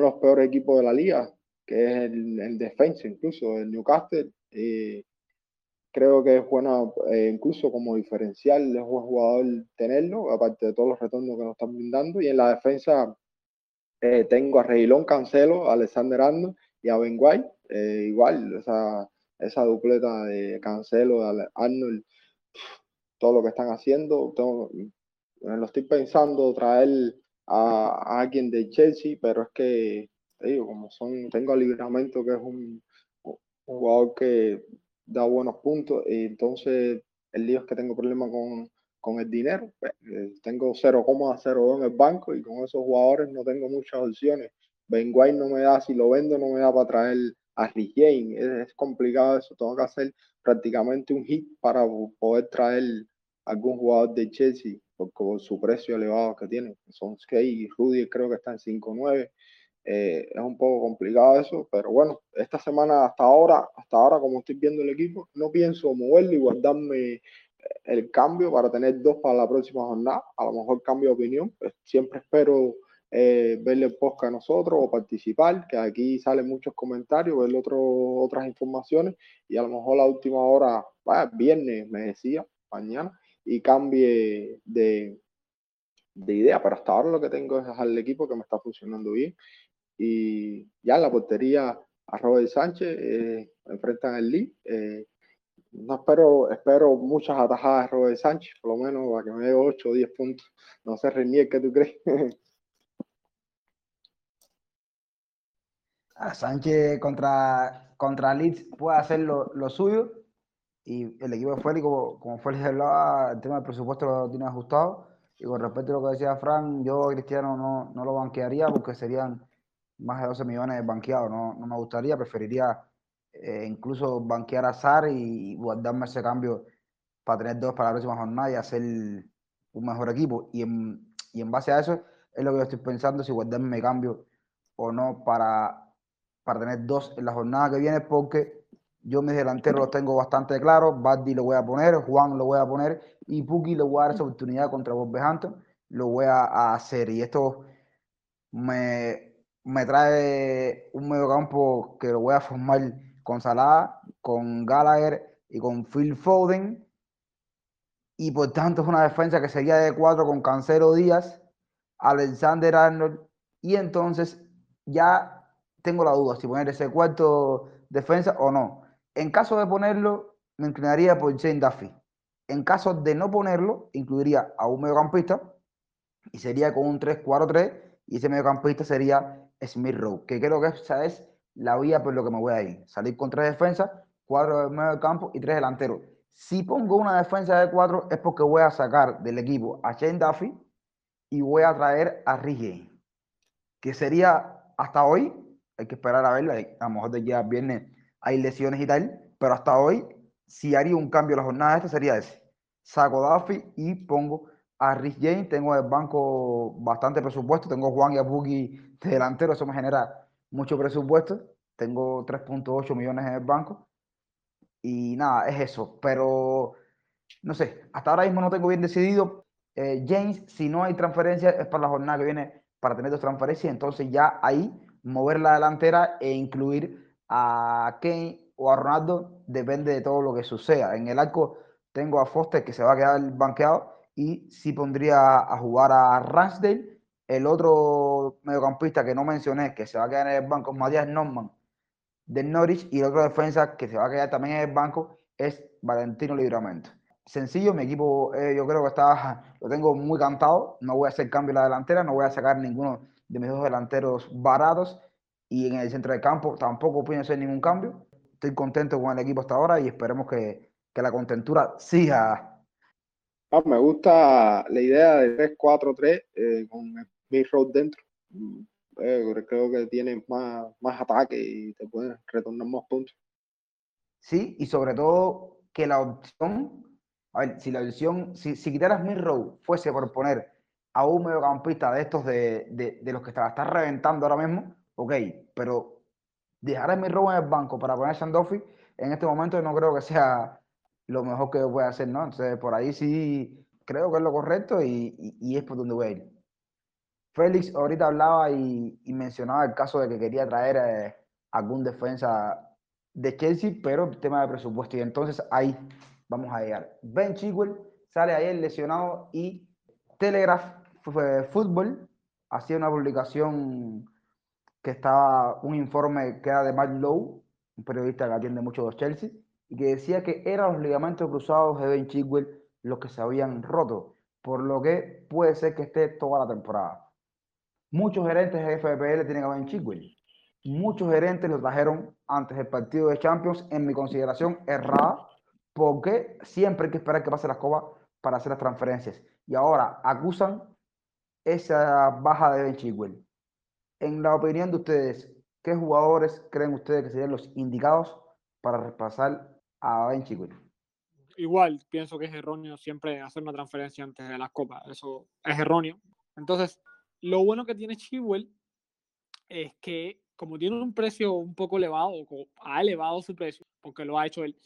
de los peores equipos de la liga, que es el, el defensa, incluso el Newcastle. Y creo que es bueno, eh, incluso como diferencial, es un jugador tenerlo, aparte de todos los retornos que nos están brindando. Y en la defensa eh, tengo a Reilón Cancelo, a Alexander Arnold y a Ben White, eh, igual, o sea esa dupleta de Cancelo, de Arnold, todo lo que están haciendo. lo estoy pensando traer a, alguien de Chelsea, pero es que, te digo, como son, tengo a que es un, jugador que da buenos puntos, y entonces el lío es que tengo problemas con, con el dinero. Pues, eh, tengo 0,02 en el banco y con esos jugadores no tengo muchas opciones. Benguay no me da, si lo vendo, no me da para traer a Rick Es, complicado eso, tengo que hacer prácticamente un hit para poder traer algún jugador de Chelsea por, su precio elevado que tiene. Son 6 y Rudy creo que está en 5-9. Eh, es un poco complicado eso, pero bueno, esta semana hasta ahora, hasta ahora como estoy viendo el equipo, no pienso moverlo y guardarme el cambio para tener dos para la próxima jornada. A lo mejor cambio de opinión. Pues siempre espero eh, verle el podcast nosotros o participar, que aquí salen muchos comentarios, ver otro, otras informaciones y a lo mejor la última hora, viernes me decía, mañana, y cambie de, de idea. Pero hasta ahora lo que tengo es al equipo que me está funcionando bien. Y ya en la portería a Robert Sánchez eh, enfrentan el Lee. Eh, no espero, espero muchas atajadas de Robert Sánchez, por lo menos para que me dé 8 o 10 puntos. No sé, Renier, ¿qué tú crees? (laughs) A Sánchez contra, contra Leeds puede hacer lo, lo suyo y el equipo de Félix, como, como Félix hablaba, el tema del presupuesto lo tiene ajustado. Y con respecto a lo que decía Fran, yo Cristiano no, no lo banquearía porque serían más de 12 millones banqueados. No, no me gustaría, preferiría eh, incluso banquear a Sar y guardarme ese cambio para tener dos para la próxima jornada y hacer un mejor equipo. Y en, y en base a eso es lo que yo estoy pensando, si guardarme cambio o no para, para tener dos en la jornada que viene, porque yo mis delanteros los tengo bastante claros. Bardi lo voy a poner, Juan lo voy a poner y Puki le voy a dar esa oportunidad contra Wolverhampton. Lo voy a, a hacer y esto me, me trae un medio campo que lo voy a formar con Salah, con Gallagher y con Phil Foden. Y por tanto es una defensa que sería de cuatro con Cancelo Díaz, Alexander Arnold. Y entonces ya tengo la duda si poner ese cuarto defensa o no. En caso de ponerlo, me inclinaría por Jane Duffy. En caso de no ponerlo, incluiría a un mediocampista y sería con un 3-4-3 y ese mediocampista sería Smith Rowe, que creo que esa es la vía por lo que me voy a ir. Salir con tres defensas, cuatro de medio del campo y tres delanteros. Si pongo una defensa de cuatro es porque voy a sacar del equipo a Shane Duffy y voy a traer a Ricky, que sería hasta hoy, hay que esperar a verla, a lo mejor de ya viernes hay lesiones y tal, pero hasta hoy, si haría un cambio en la jornada esta, sería ese. Saco Duffy y pongo a Rich James, tengo el banco bastante presupuesto, tengo Juan y a de delantero, eso me genera mucho presupuesto, tengo 3.8 millones en el banco y nada, es eso, pero no sé, hasta ahora mismo no tengo bien decidido. Eh, James, si no hay transferencia, es para la jornada que viene para tener dos transferencias, entonces ya ahí mover la delantera e incluir a Kane o a Ronaldo, depende de todo lo que suceda. En el arco tengo a Foster que se va a quedar banqueado y si pondría a jugar a Ramsdale el otro mediocampista que no mencioné, que se va a quedar en el banco, es Matías Norman del Norwich. Y el otro defensa que se va a quedar también en el banco es Valentino Libramento. Sencillo, mi equipo eh, yo creo que está, lo tengo muy cantado. No voy a hacer cambio en la delantera, no voy a sacar ninguno de mis dos delanteros baratos. Y en el centro del campo tampoco pueden hacer ningún cambio. Estoy contento con el equipo hasta ahora y esperemos que, que la contentura siga Ah, me gusta la idea de 3-4-3 eh, con Smith Road dentro. Mm, eh, creo que tiene más, más ataque y te pueden retornar más puntos. Sí, y sobre todo que la opción, a ver, si la opción, si, si quitaras Smith Road fuese por poner a un mediocampista de estos de, de, de los que te la estás reventando ahora mismo, ok, pero dejar a Smith Road en el banco para poner a Sandofi en este momento no creo que sea lo mejor que yo pueda hacer, ¿no? Entonces, por ahí sí creo que es lo correcto y, y, es por donde voy a ir. Félix ahorita hablaba y, mencionaba el caso de que quería traer eh, algún defensa de Chelsea, pero el tema de presupuesto. Y entonces ahí vamos a llegar. Ben Chigwell sale ayer lesionado y Telegraph Football hacía una publicación que estaba un informe que era de Matt Lowe, un periodista que atiende mucho a Chelsea, y que decía que eran los ligamentos cruzados de Ben Chigwell los que se habían roto. por lo que puede ser que esté toda la temporada. Muchos gerentes de FPL tienen a Ben Chigwell. Muchos gerentes lo trajeron antes del partido de Champions, en mi consideración errada, porque siempre hay que esperar que pase la escoba para hacer las transferencias. Y ahora acusan esa baja de Ben Chigwell. En la opinión de ustedes, ¿qué jugadores creen ustedes que serían los indicados para reemplazar a Ben Chigwell? Igual, pienso que es erróneo siempre hacer una transferencia antes de las copas. Eso es erróneo. Entonces, lo bueno que tiene Chigwell es que como tiene un precio un poco elevado, ha elevado su precio, porque lo ha hecho él,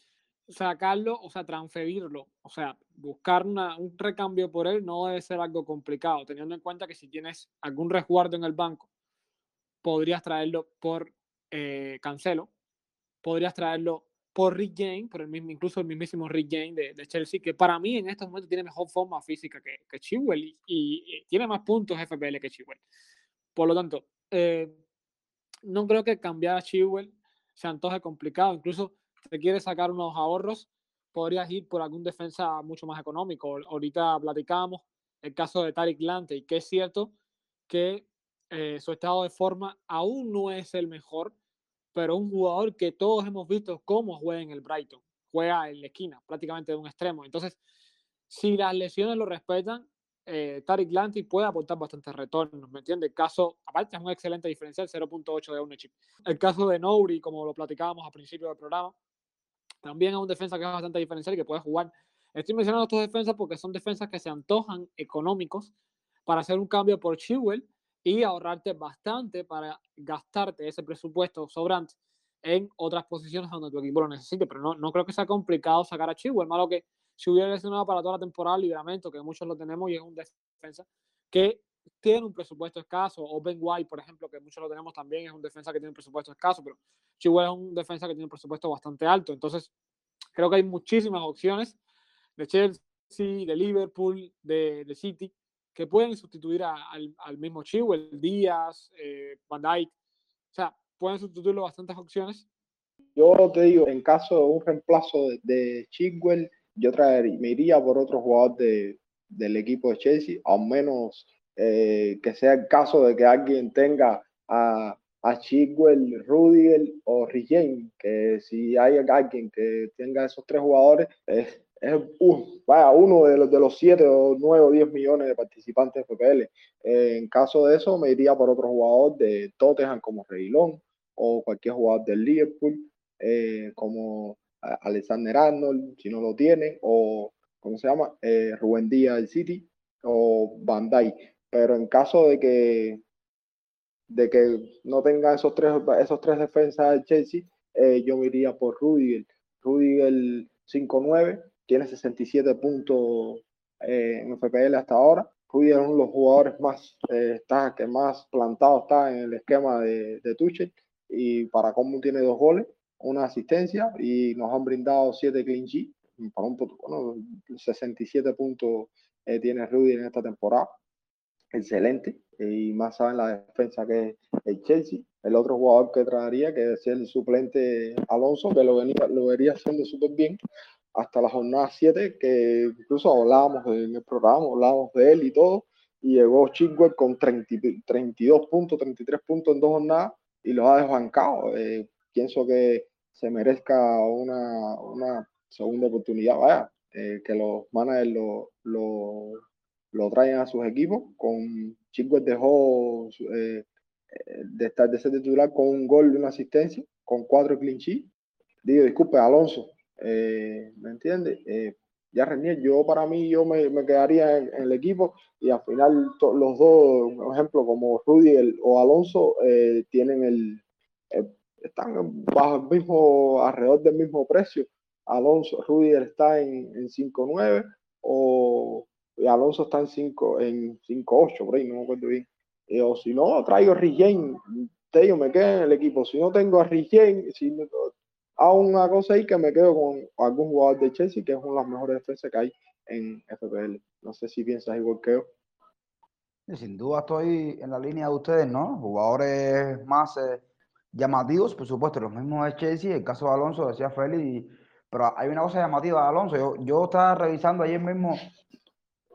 sacarlo, o sea, transferirlo, o sea, buscar una, un recambio por él no debe ser algo complicado, teniendo en cuenta que si tienes algún resguardo en el banco, podrías traerlo por eh, Cancelo, podrías traerlo por Rick James, por el mismo, incluso el mismísimo Rick James de, de, Chelsea, que para mí en estos momentos tiene mejor forma física que, que Chilwell y, y, tiene más puntos FPL que Chilwell. Por lo tanto, eh, no creo que cambiar a Chilwell se antoje complicado. Incluso te quieres sacar unos ahorros, podrías ir por algún defensa mucho más económico. Ahorita platicábamos el caso de Tariq Lante y que es cierto que eh, su estado de forma aún no es el mejor, pero un jugador que todos hemos visto cómo juega en el Brighton. Juega en la esquina, prácticamente de un extremo. Entonces, si las lesiones lo respetan, eh, Tariq Lanty puede aportar bastantes retornos, ¿me entiendes? El caso, aparte es un excelente diferencial, 0.8 de ownership. El caso de Nouri, como lo platicábamos al principio del programa, también es un defensa que es bastante diferencial y que puede jugar. Estoy mencionando estos defensas porque son defensas que se antojan económicos para hacer un cambio por Chilwell y ahorrarte bastante para gastarte ese presupuesto sobrante en otras posiciones donde tu equipo lo necesite. Pero no, no creo que sea complicado sacar a Chilwell, malo que si hubiera lesionado para toda la temporada, libramento, que muchos lo tenemos y es un defensa que tiene un presupuesto escaso, o Ben White, por ejemplo, que muchos lo tenemos también, es un defensa que tiene un presupuesto escaso, pero Chihuahua es un defensa que tiene un presupuesto bastante alto. Entonces, creo que hay muchísimas opciones de Chelsea, de Liverpool, de, de City, que pueden sustituir a, al, al, mismo Chihuahua, Díaz, eh, Van Dijk. O sea, pueden sustituirlo bastantes opciones. Yo te digo, en caso de un reemplazo de, de yo traería, me iría por otro jugador de, del equipo de Chelsea, al menos eh, que sea el caso de que alguien tenga a, a Chigwell, Rudiger o Rigen, que si hay alguien que tenga esos tres jugadores, es, es uh, vaya, uno de los, de los siete o nueve o diez millones de participantes de FPL. Eh, en caso de eso, me iría por otro jugador de Tottenham como Reilón o cualquier jugador del Liverpool, eh, como Alexander Arnold, si no lo tiene, o ¿cómo se llama? Eh, Rubén Díaz del City o Bandai. Pero en caso de que de que no tenga esos tres, esos tres defensas del Chelsea, eh, yo me iría por Rudiger. Rudiger 5-9, tiene 67 puntos eh, en FPL hasta ahora. Rudiger es uno de los jugadores más, eh, está, que más plantado está en el esquema de, de Tuchel y para cómo tiene dos goles una asistencia y nos han brindado siete clean sheets. Para bueno, 67 puntos eh, tiene Rudy en esta temporada. Excelente. Y más saben la defensa que el Chelsea. El otro jugador que traería, que es el suplente Alonso, que lo, venía, lo vería haciendo súper bien hasta la jornada 7, que incluso hablábamos en el programa, hablábamos de él y todo. Y llegó Chigwell con 30, 32 puntos, 33 puntos en dos jornadas y lo ha desbancado. Eh, pienso que se merezca una, una segunda oportunidad, vaya, eh, que los managers lo, lo, lo, traigan a sus equipos. Con Chilwell dejó eh, de estar de ser titular con un gol y una asistencia, con cuatro clean Digo, disculpe, Alonso, eh, ¿me entiende? Eh, ya Renier, yo para mí, yo me, me quedaría en, el equipo y al final los dos, por ejemplo, como Rudy o Alonso, eh, tienen el, están bajo el mismo, alrededor del mismo precio. Alonso, Rudiger está en, en 5.9 o Alonso está en 5, en 5.8, por ahí, no me acuerdo bien. O si no, traigo a Rigen, te me quedo en el equipo. Si no tengo a Rigen, si no, hago una cosa ahí que me quedo con algún jugador de Chelsea, que es una de las mejores defensas que hay en FPL. No sé si piensas igual que yo. Sin duda estoy en la línea de ustedes, ¿no? Jugadores más eh, llamativos, por supuesto, los mismos de Chelsea, el caso de Alonso, decía Félix, pero hay una cosa llamativa de Alonso. Yo, yo estaba revisando ayer mismo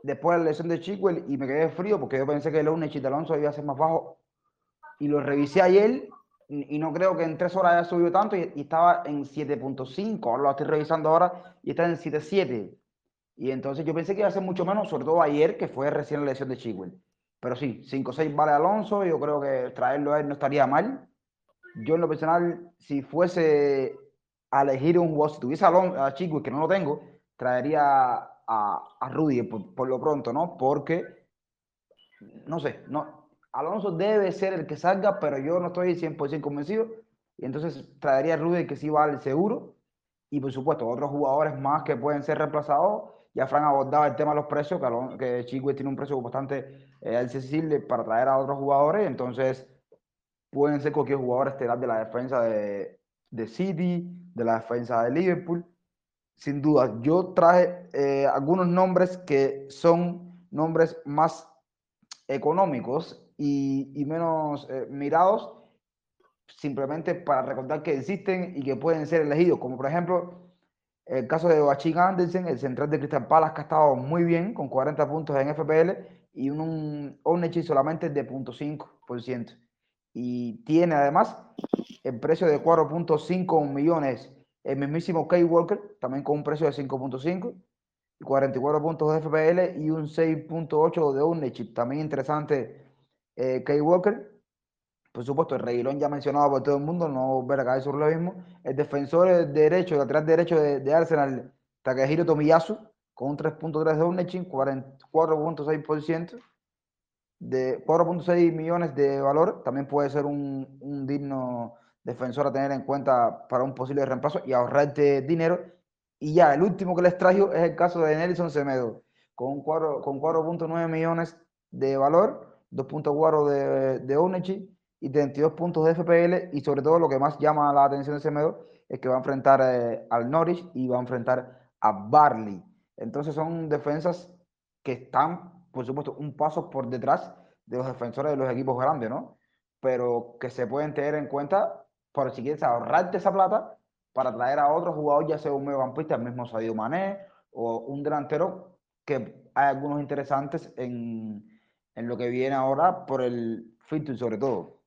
después de la lesión de Chigwell y me quedé frío porque yo pensé que el Ownech de Alonso iba a ser más bajo. Y lo revisé ayer y no creo que en tres horas haya subido tanto y, estaba en 7.5. Ahora lo estoy revisando ahora y está en 7.7. Y entonces yo pensé que iba a ser mucho menos, sobre todo ayer, que fue recién la lesión de Chigwell. Pero sí, 5-6 vale Alonso. Yo creo que traerlo a él no estaría mal. Yo en lo personal, si fuese a elegir un jugador, si tuviese a, a Chigwell, que no lo tengo, traería a, a Rudy por, por, lo pronto, ¿no? Porque, no sé, no, Alonso debe ser el que salga, pero yo no estoy 100% convencido. Y entonces traería a Rudy que sí vale seguro. Y por supuesto, otros jugadores más que pueden ser reemplazados ya Fran abordaba el tema de los precios, que, que Chigüe tiene un precio bastante eh, accesible para traer a otros jugadores, entonces pueden ser cualquier jugador estelar de la defensa de, de City, de la defensa de Liverpool. Sin duda, yo traje eh, algunos nombres que son nombres más económicos y, y menos eh, mirados, simplemente para recordar que existen y que pueden ser elegidos, como por ejemplo el caso de Joachim Andersen, el central de Crystal Palace, que ha estado muy bien, con 40 puntos en FPL y un, un solamente de 0.5%. Y tiene además el precio de 4.5 millones el mismísimo Kay Walker, también con un precio de 5.5, 44 puntos FPL y un 6.8 de Ownership. También interesante eh, Kay Walker. Por supuesto, el reguilón ya mencionado por todo el mundo, no ver acá sobre lo mismo. El defensor de derecho, el lateral derecho de, de Arsenal, Takehiro Tomiyasu, con un 3.3 de ownership, 4.6%, de 4.6 millones de valor. También puede ser un, un, digno defensor a tener en cuenta para un posible reemplazo y ahorrarte dinero. Y ya, el último que les traigo es el caso de Nelson Semedo, con 4.9 millones de valor, 2.4 de, de ownership y 32 puntos de FPL y sobre todo lo que más llama la atención de Semedo es que va a enfrentar eh, al Norwich y va a enfrentar a Barley. Entonces son defensas que están, por supuesto, un paso por detrás de los defensores de los equipos grandes, ¿no? Pero que se pueden tener en cuenta por si quieres ahorrarte esa plata para traer a otro jugador, ya sea un mediocampista, el mismo Sadio Mané o un delantero, que hay algunos interesantes en, en lo que viene ahora por el fixture sobre todo.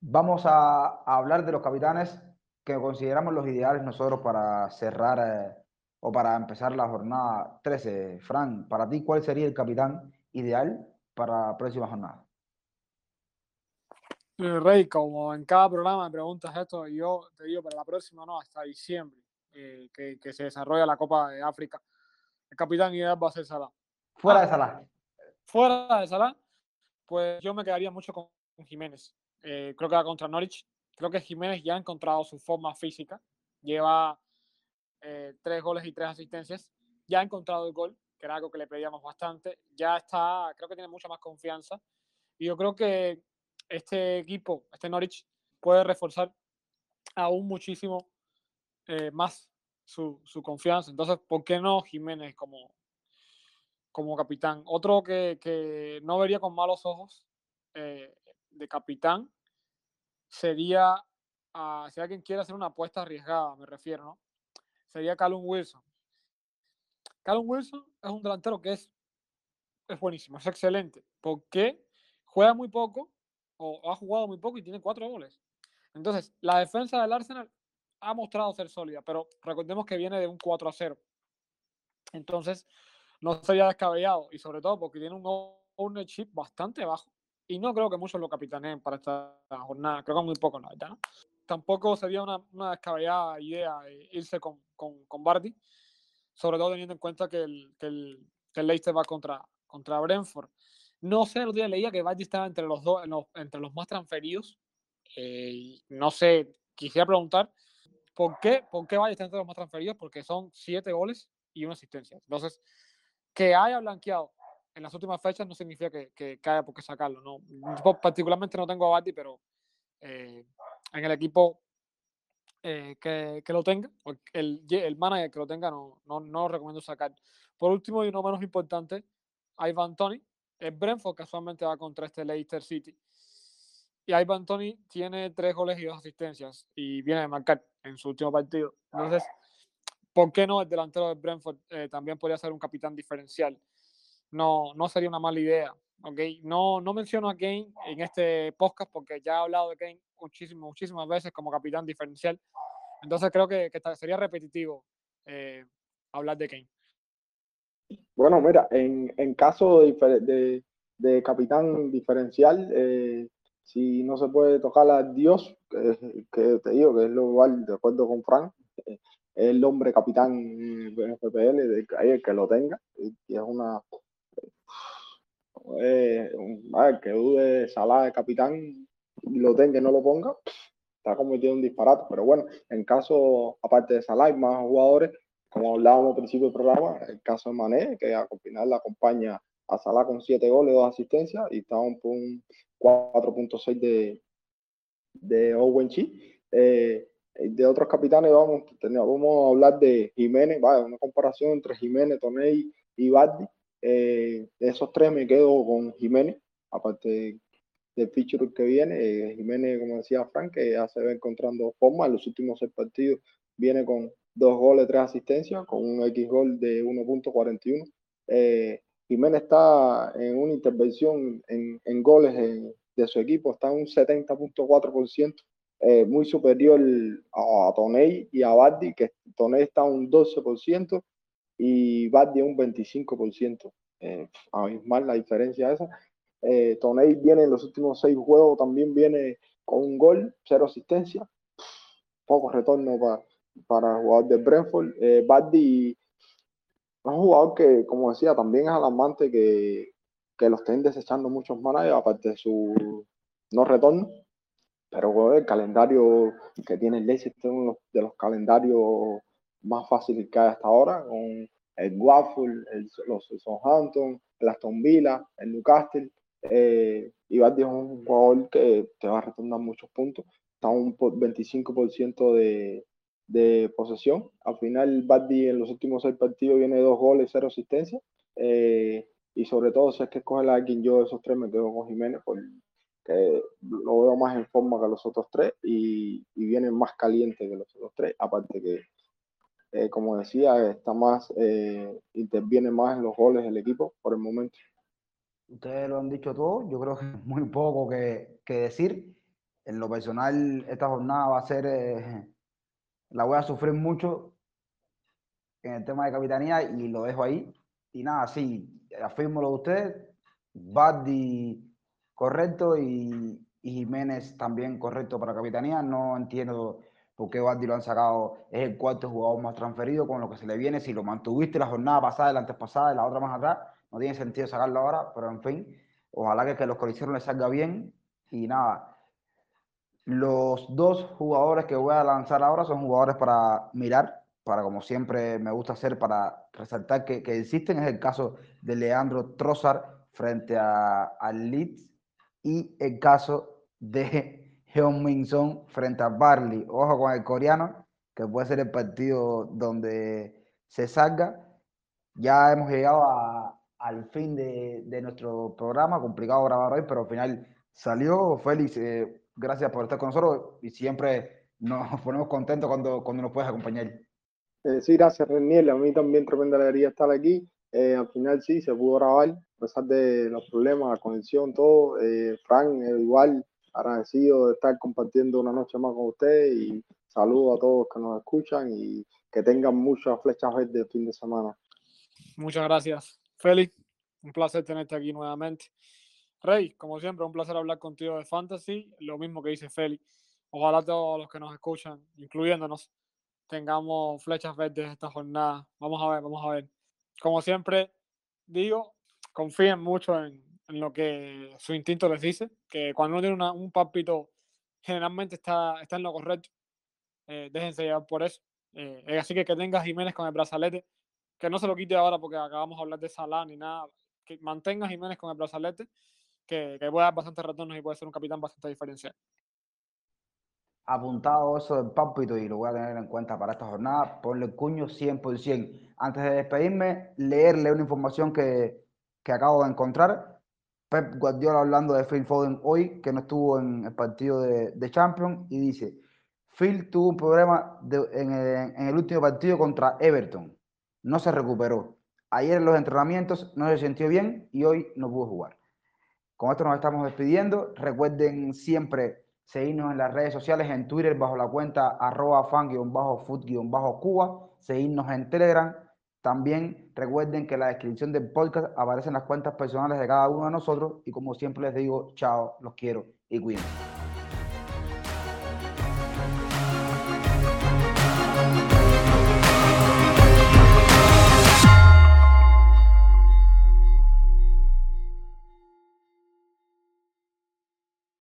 Vamos a, hablar de los capitanes que consideramos los ideales nosotros para cerrar eh, o para empezar la jornada 13. Fran, para ti, ¿cuál sería el capitán ideal para la próxima jornada? Rey, como en cada programa me preguntas esto, yo te digo para la próxima, no, hasta diciembre, eh, que, se desarrolla la Copa de África. El capitán ideal va a ser Salah. Fuera de ah, Salah. Fuera de Salah, pues yo me quedaría mucho con Jiménez. Eh, creo que va contra Norwich. Creo que Jiménez ya ha encontrado su forma física. Lleva eh, tres goles y tres asistencias. Ya ha encontrado el gol, que era algo que le pedíamos bastante. Ya está, creo que tiene mucha más confianza. Y yo creo que este equipo, este Norwich, puede reforzar aún muchísimo eh, más su, su, confianza. Entonces, ¿por qué no Jiménez como, como capitán? Otro que, que no vería con malos ojos de capitán sería, uh, si alguien quiere hacer una apuesta arriesgada, me refiero, ¿no? Sería Callum Wilson. Callum Wilson es un delantero que es, es buenísimo, es excelente, porque juega muy poco o ha jugado muy poco y tiene cuatro goles. Entonces, la defensa del Arsenal ha mostrado ser sólida, pero recordemos que viene de un 4 a 0. Entonces, no sería descabellado y sobre todo porque tiene un ownership bastante bajo y no creo que muchos lo capitaneen para esta jornada, creo que muy poco, la verdad, ¿no? Tampoco sería una, una descabellada idea irse con, con, con Bardi, sobre todo teniendo en cuenta que el, que el, que el Leicester va contra, contra Brentford. No sé, el otro día leía que Bardi estaba entre los, dos, entre los más transferidos. Eh, no sé, quisiera preguntar, ¿por qué, ¿por qué está entre los más transferidos? Porque son siete goles y una asistencia. Entonces, que haya blanqueado en las últimas fechas no significa que, que, haya por qué sacarlo. ¿no? Particularmente no tengo a Bardi, pero eh, en el equipo eh, que, que, lo tenga, el, el manager que lo tenga, no, no, no lo recomiendo sacar. Por último, y no menos importante, Ivan Tony. El Brentford casualmente va contra este Leicester City. Y Ivan Tony tiene tres goles y dos asistencias y viene de marcar en su último partido. Entonces, ¿por qué no el delantero del Brentford eh, también podría ser un capitán diferencial? no, no sería una mala idea. Okay. No, no menciono a Kane en este podcast porque ya he hablado de Kane muchísimas, muchísimas veces como capitán diferencial. Entonces creo que, que sería repetitivo eh, hablar de Kane. Bueno, mira, en, en caso de, de, capitán diferencial, eh, si no se puede tocar a Dios, que, te digo que es lo igual, de acuerdo con Frank, eh, el hombre capitán FPL, el que lo tenga, y es una eh, que dude Salah de capitán lo tenga y no lo ponga, está cometiendo un disparate. Pero bueno, en caso, aparte de Salah, hay más jugadores, como hablábamos al principio del programa, el caso de Mané, que al final la acompaña a Salah con 7 goles, 2 asistencias y está un, un 4.6 de, de Owen Chi. Eh, de otros capitanes vamos, vamos a hablar de Jiménez, vaya, una comparación entre Jiménez, Toney y Bardi. Eh, de esos tres me quedo con Jiménez, aparte del feature que viene. Eh, Jiménez, como decía Frank, que ya se va encontrando forma. En los últimos seis partidos viene con dos goles, tres asistencias, con un X gol de 1.41. Eh, Jiménez está en una intervención en, en goles de su equipo, está en un 70.4%, eh, muy superior a, a Toney y a Bardi, que Toney está un 12% y Bardi un 25%. Eh, mal la diferencia esa. Eh, Toney viene en los últimos seis juegos, también viene con un gol, cero asistencia, poco retorno para, para el jugador de Brentford. Eh, Bardi un jugador que, como decía, también es alarmante que, que lo estén desechando muchos managers, aparte de su no retorno. Pero el calendario que tiene el Leicester es uno de los calendarios más fácil que hay hasta ahora, con el Waffle, el, los Southampton, el Aston Villa, el Newcastle. Eh, y Bardi es un jugador que te va a retornar muchos puntos. Está un 25% de, de posesión. Al final, Bardi en los últimos seis partidos viene dos goles, cero asistencia. Eh, y sobre todo, si es que escoge a alguien, yo de esos tres me quedo con Jiménez, porque lo veo más en forma que los otros tres y, y viene más caliente que los otros tres. Aparte que eh, como decía, está más, eh, interviene más en los goles del equipo por el momento. Ustedes lo han dicho todo, yo creo que muy poco que, decir. En lo personal, esta jornada va a ser, la voy a sufrir mucho en el tema de capitanía y lo dejo ahí. Y nada, sí, afirmo lo de ustedes, Baddi correcto y, Jiménez también correcto para capitanía. No entiendo porque Bardi lo han sacado, es el cuarto jugador más transferido con lo que se le viene. Si lo mantuviste la jornada pasada, la antes pasada y la otra más atrás, no tiene sentido sacarlo ahora, pero en fin, ojalá que, que los que le salga bien. Y nada, los dos jugadores que voy a lanzar ahora son jugadores para mirar, para como siempre me gusta hacer, para resaltar que, que existen. Es el caso de Leandro Trossard frente a, al Leeds y el caso de (laughs) Heung Min Son frente a Barley. Ojo con el coreano, que puede ser el partido donde se salga. Ya hemos llegado al fin de, de, nuestro programa, complicado grabar hoy, pero al final salió. Félix, eh, gracias por estar con nosotros y siempre nos (laughs) ponemos contentos cuando, cuando nos puedes acompañar. Eh, sí, gracias, Reniel. A mí también tremenda alegría estar aquí. Eh, al final sí, se pudo grabar, a pesar de los problemas, la conexión, todo. Eh, Frank, igual, agradecido de estar compartiendo una noche más con ustedes y saludo a todos que nos escuchan y que tengan muchas flechas verdes el fin de semana. Muchas gracias, Félix. Un placer tenerte aquí nuevamente. Rey, como siempre, un placer hablar contigo de Fantasy. Lo mismo que dice Félix. Ojalá todos los que nos escuchan, incluyéndonos, tengamos flechas verdes esta jornada. Vamos a ver, vamos a ver. Como siempre digo, confíen mucho en, lo que su instinto les dice, que cuando uno tiene un papito generalmente está, está en lo correcto. Eh, déjense llevar por eso. Eh, así que que tenga Jiménez con el brazalete, que no se lo quite ahora porque acabamos de hablar de Salah ni nada, que mantenga Jiménez con el brazalete, que, que puede dar bastantes retornos y puede ser un capitán bastante diferencial. Apuntado eso del papito y lo voy a tener en cuenta para esta jornada, ponle el cuño 100%. Antes de despedirme, leerle una información que, que acabo de encontrar Pep Guardiola hablando de Phil Foden hoy, que no estuvo en el partido de, de Champions, y dice, Phil tuvo un problema de, en, el, en, el, último partido contra Everton, no se recuperó. Ayer en los entrenamientos no se sintió bien y hoy no pudo jugar. Con esto nos estamos despidiendo. Recuerden siempre seguirnos en las redes sociales, en Twitter bajo la cuenta arroba fan-food-cuba, seguirnos en Telegram. También recuerden que en la descripción del podcast aparecen las cuentas personales de cada uno de nosotros y como siempre les digo, chao, los quiero y cuídense.